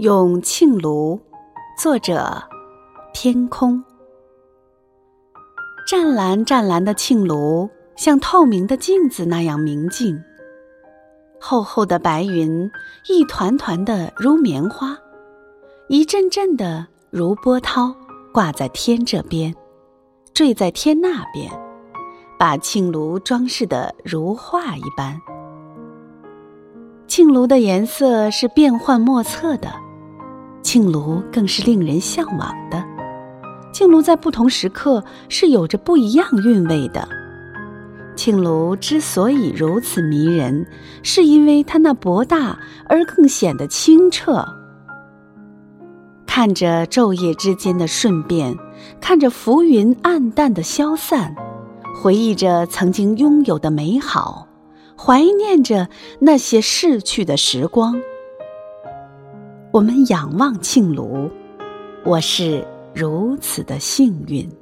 咏磬庐，作者：天空。湛蓝湛蓝的磬庐，像透明的镜子那样明净。厚厚的白云，一团团的如棉花，一阵阵的如波涛，挂在天这边，坠在天那边，把磬庐装饰的如画一般。磬庐的颜色是变幻莫测的。磬庐更是令人向往的。磬庐在不同时刻是有着不一样韵味的。庆庐之所以如此迷人，是因为它那博大而更显得清澈。看着昼夜之间的瞬变，看着浮云暗淡的消散，回忆着曾经拥有的美好，怀念着那些逝去的时光。我们仰望庆庐，我是如此的幸运。